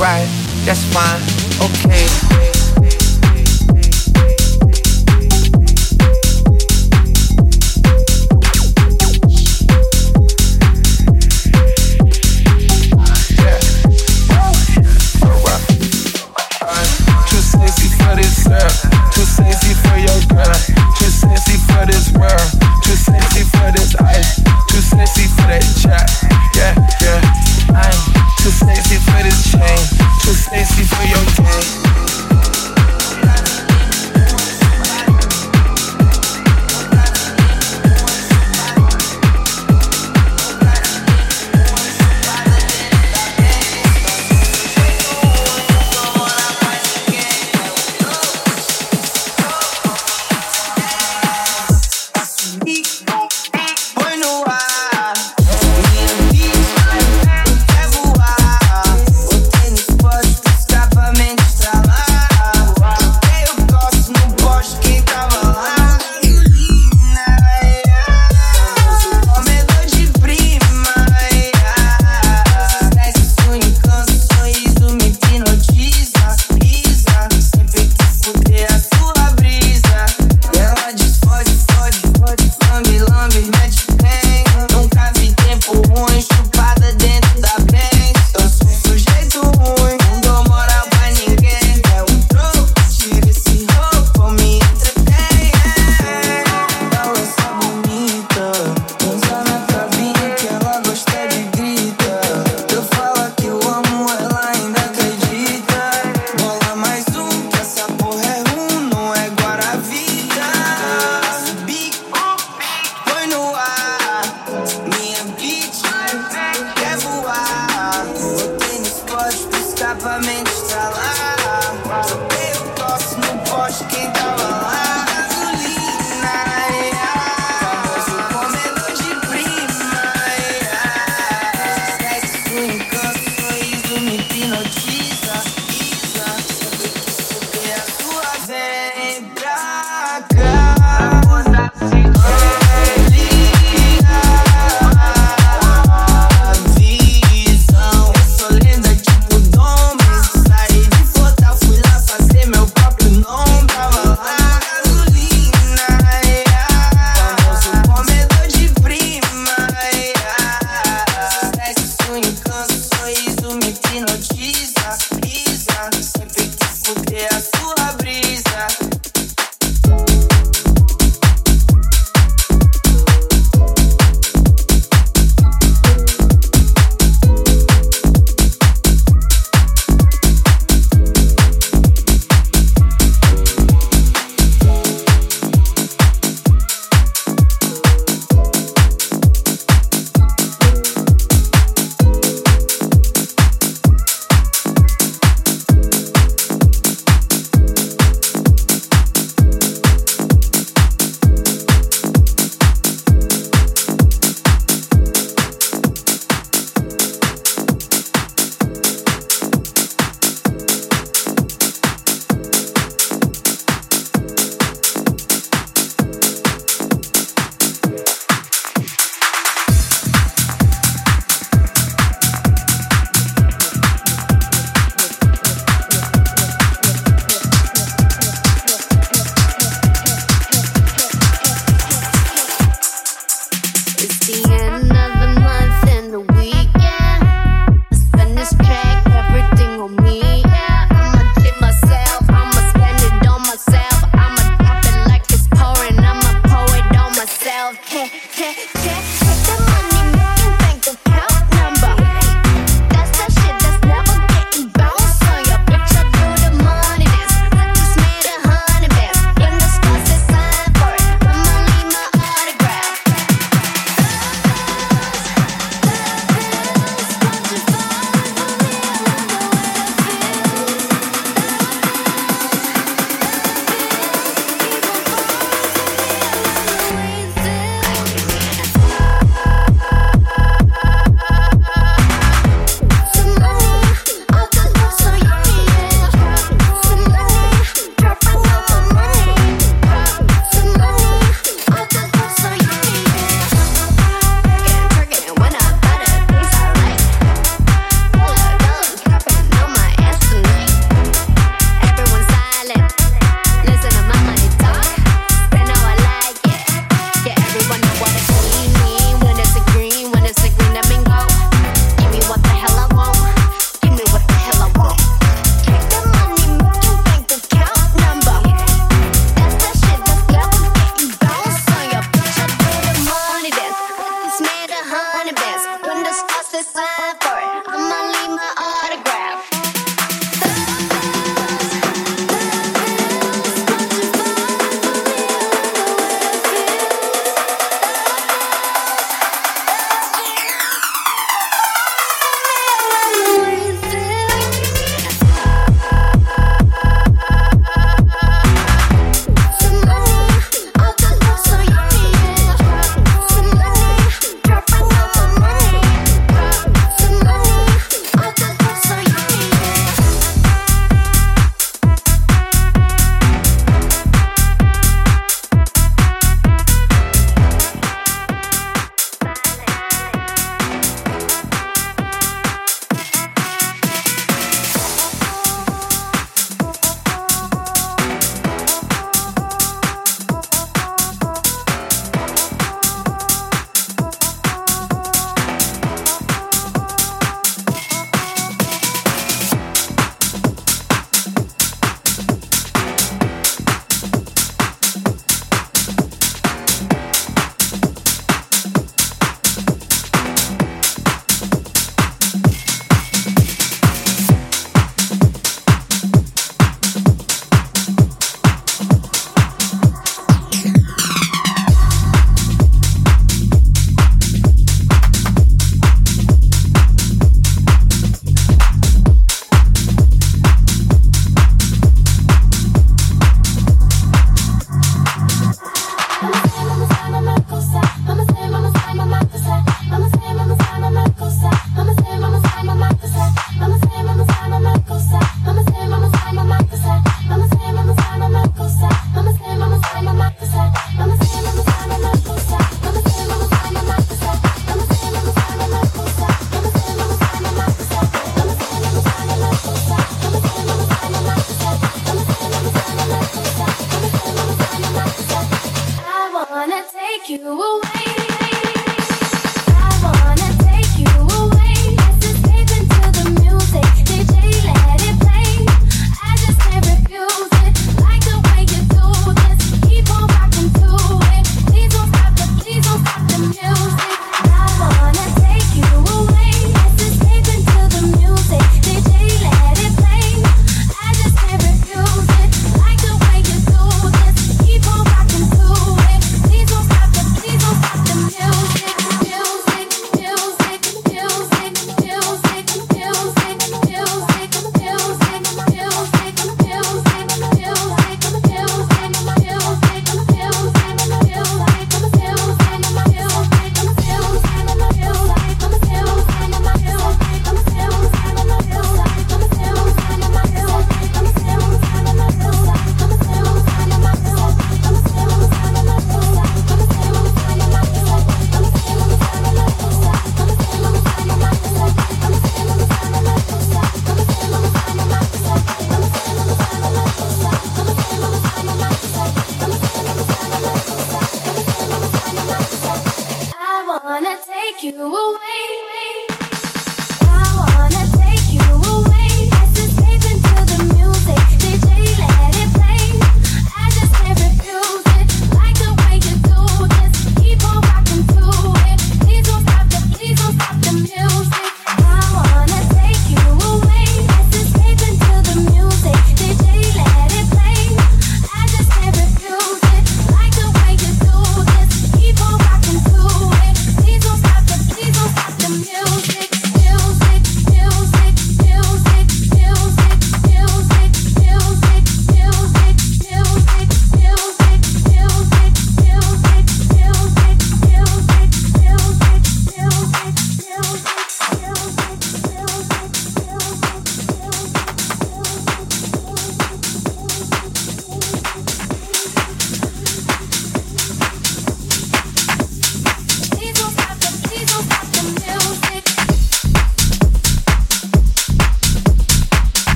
right, that's fine, okay.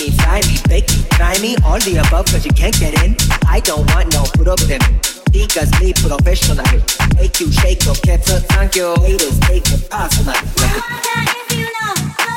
me, me, bake me, try me, all the above, cause you can't get in. I don't want no problem. Because me professional, make you shake your kettle, thank you, It is take it personal. Now that if you know.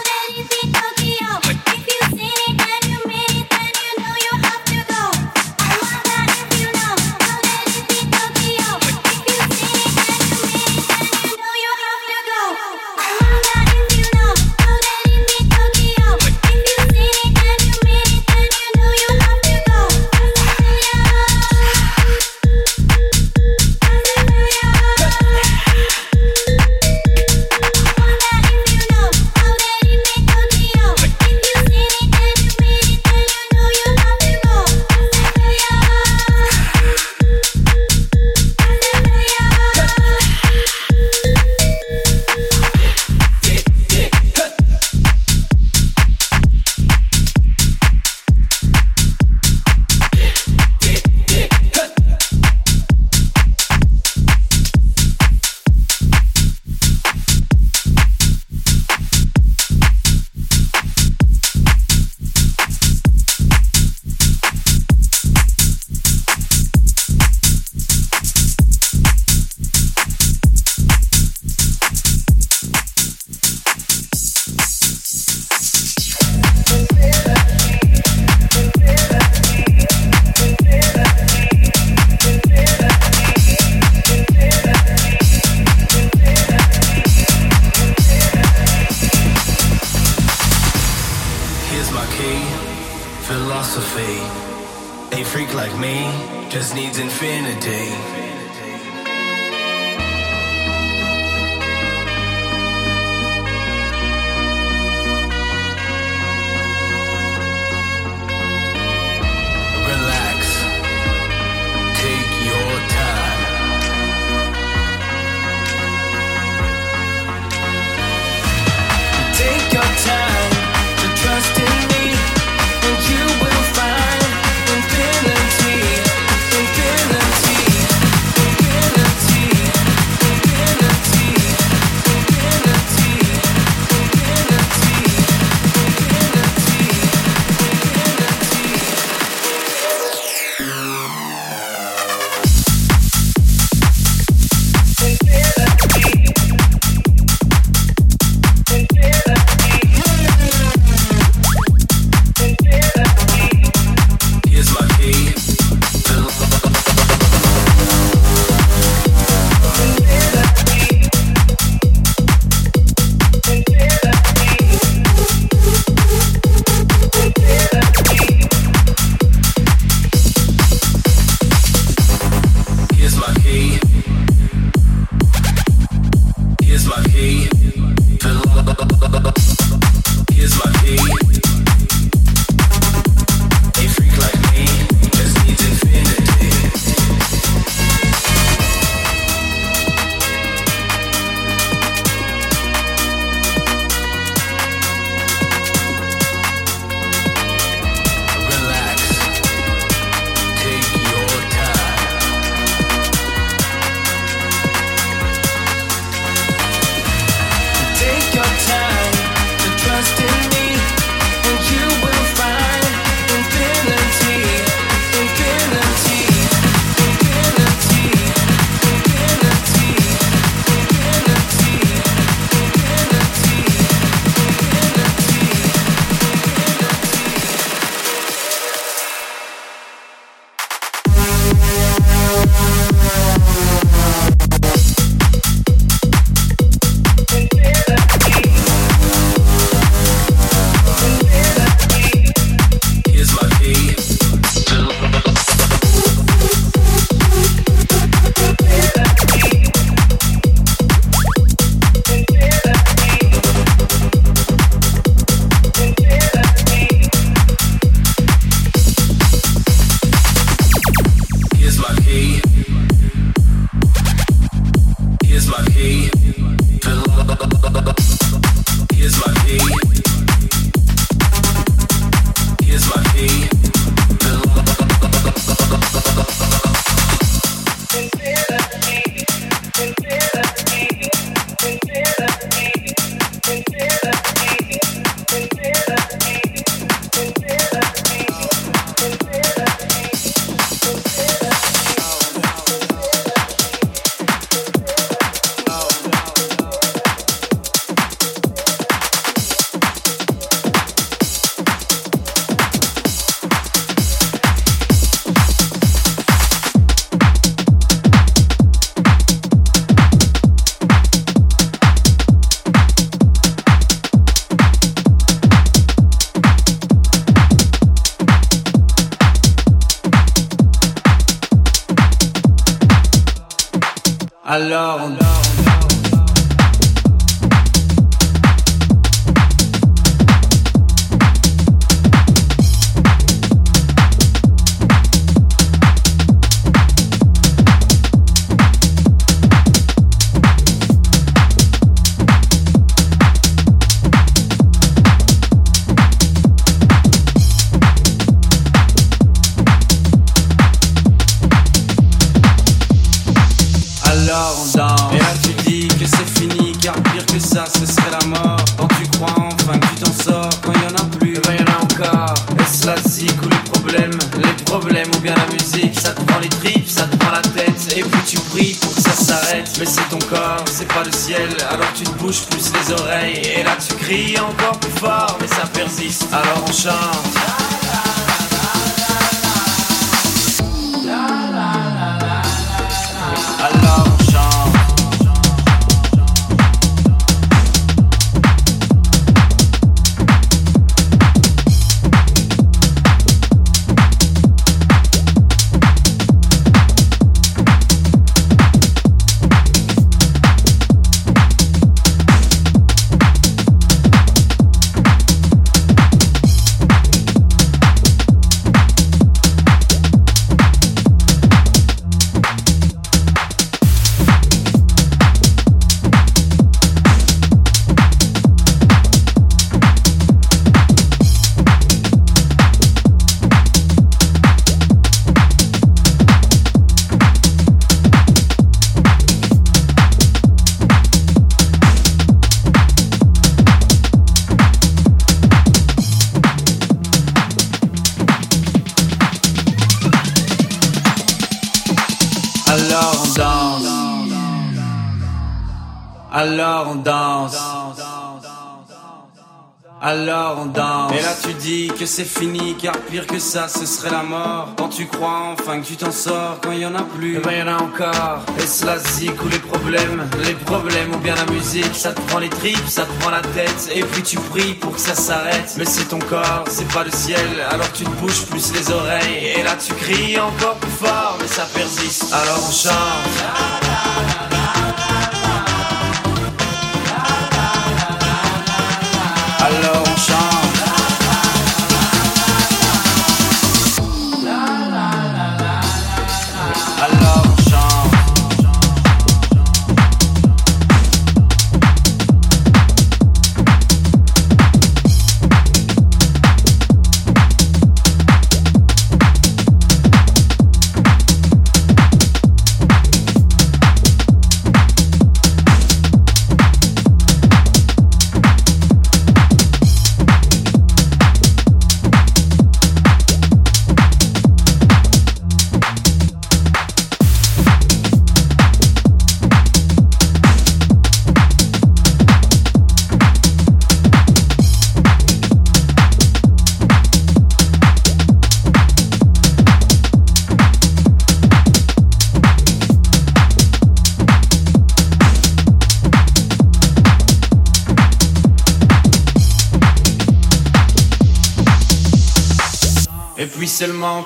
C'est fini, car pire que ça, ce serait la mort. Quand tu crois enfin que tu t'en sors, quand il y en a plus, eh ben y en a encore. Est-ce la zik ou les problèmes Les problèmes ou bien la musique, ça te prend les tripes, ça te prend la tête, et puis tu pries pour que ça s'arrête. Mais c'est ton corps, c'est pas le ciel, alors tu te bouges plus les oreilles, et là tu cries encore plus fort, mais ça persiste. Alors on chante.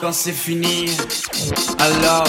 Quand c'est fini, alors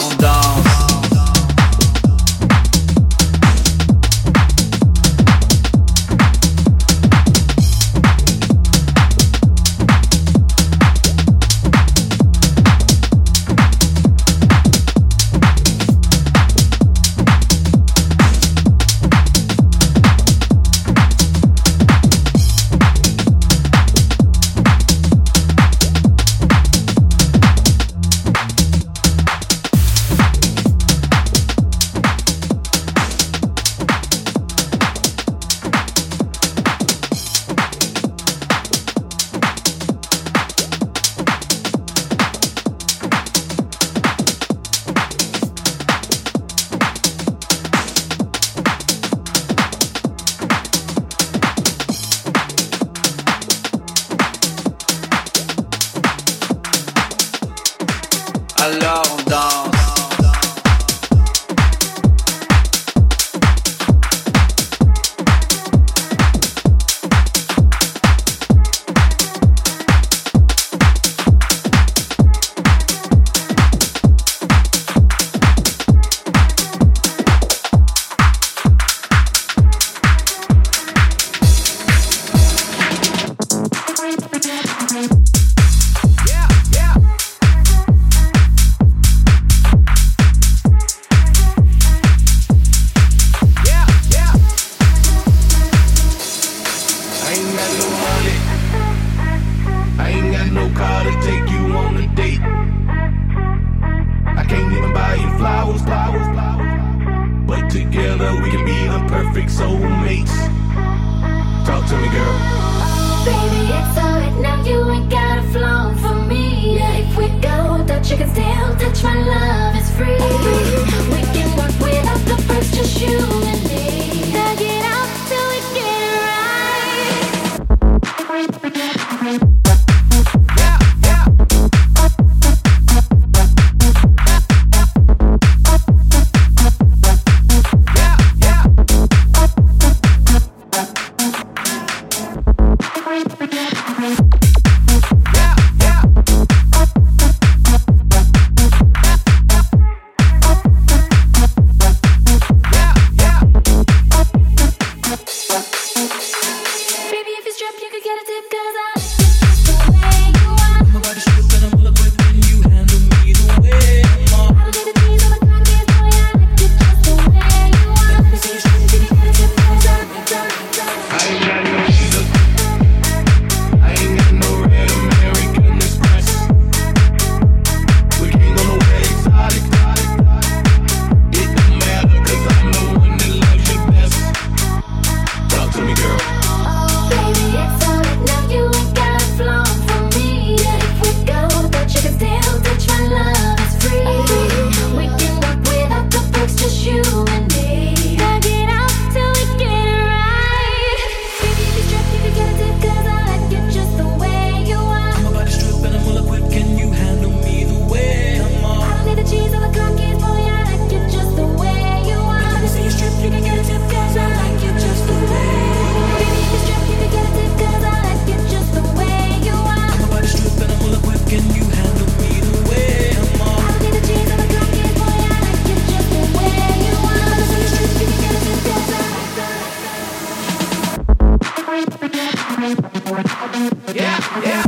you can still touch my love is free. Yeah, yeah.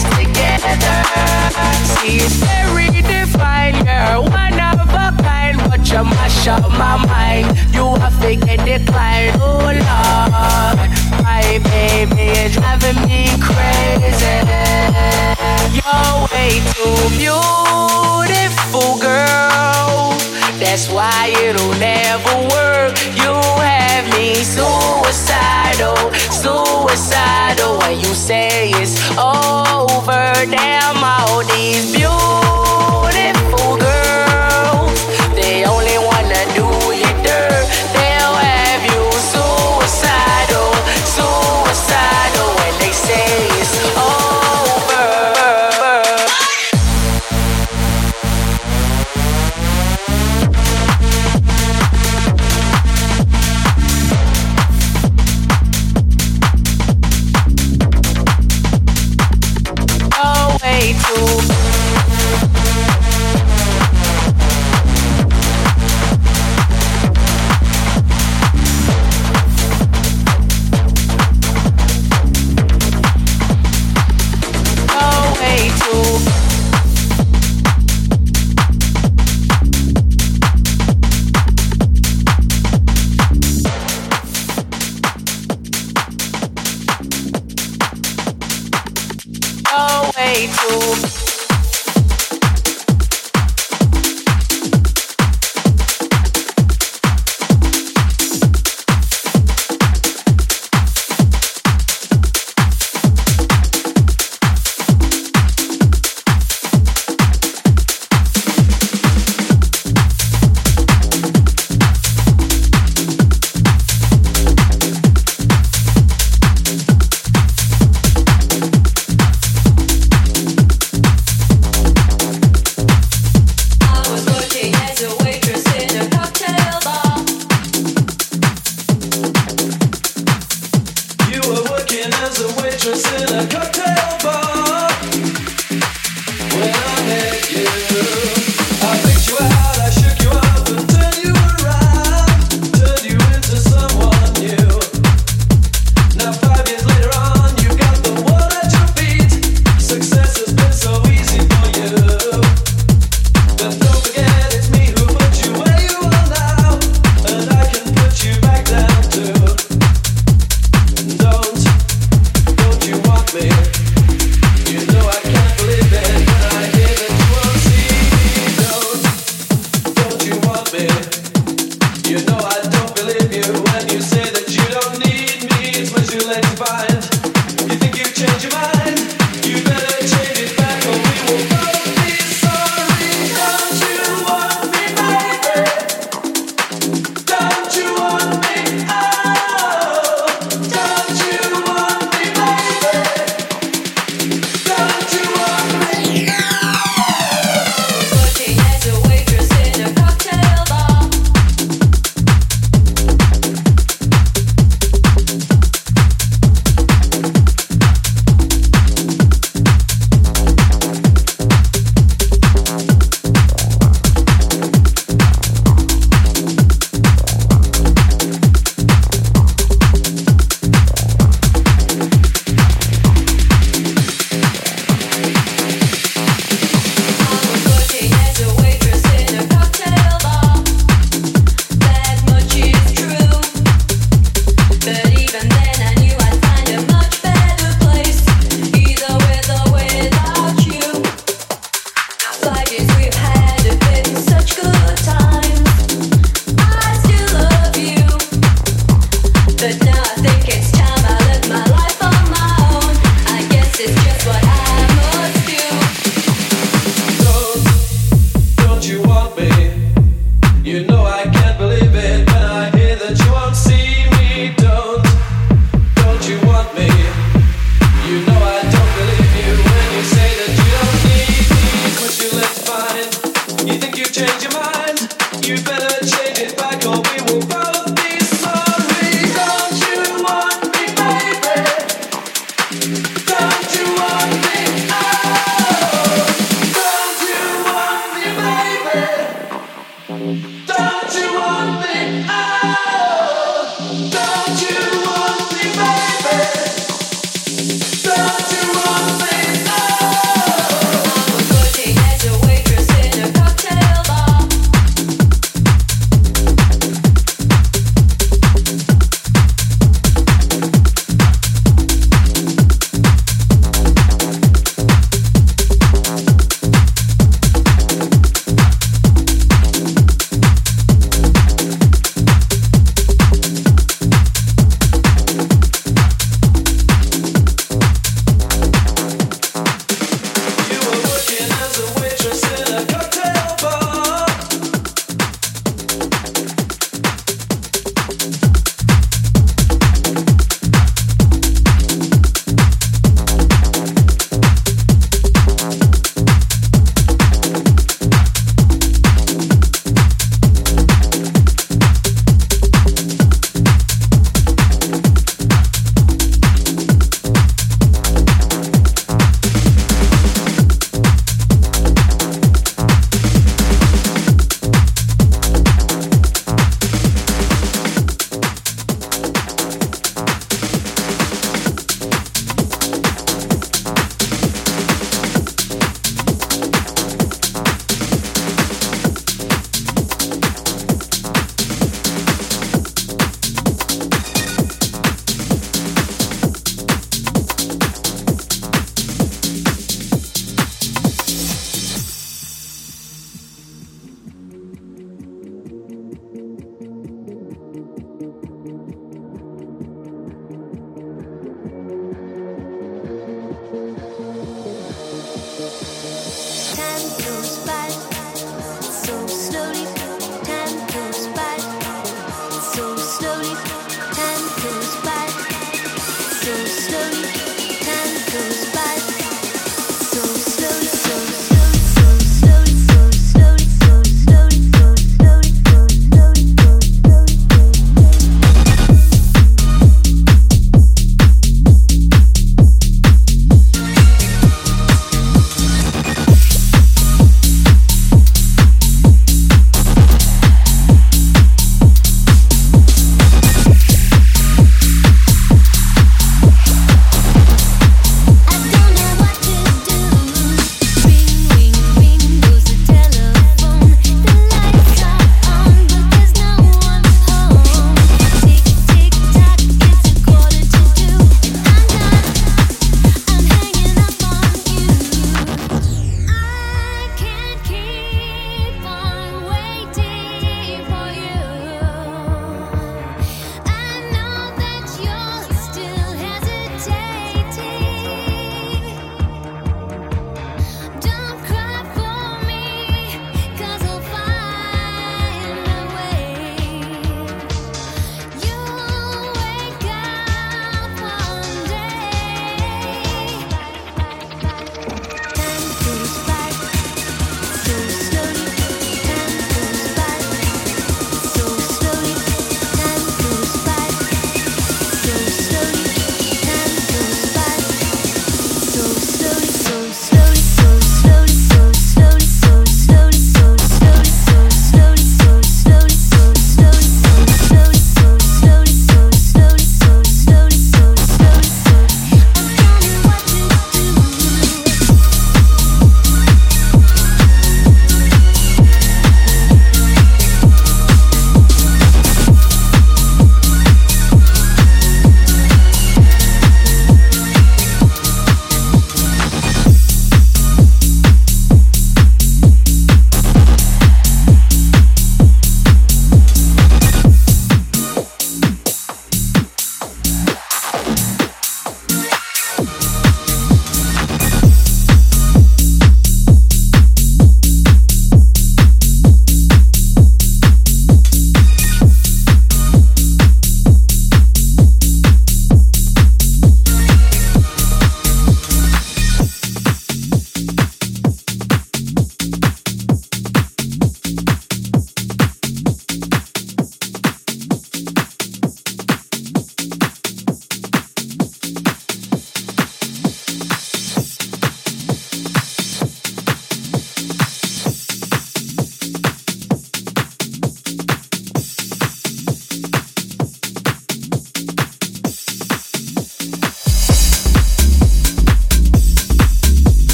very divine, you're one of a kind, but you mash up my mind. You declined, oh Lord. My baby is driving me crazy. You're way too beautiful, girl. That's why it'll never work. You have me suicidal, suicidal. When you say it's over, damn all these beautiful.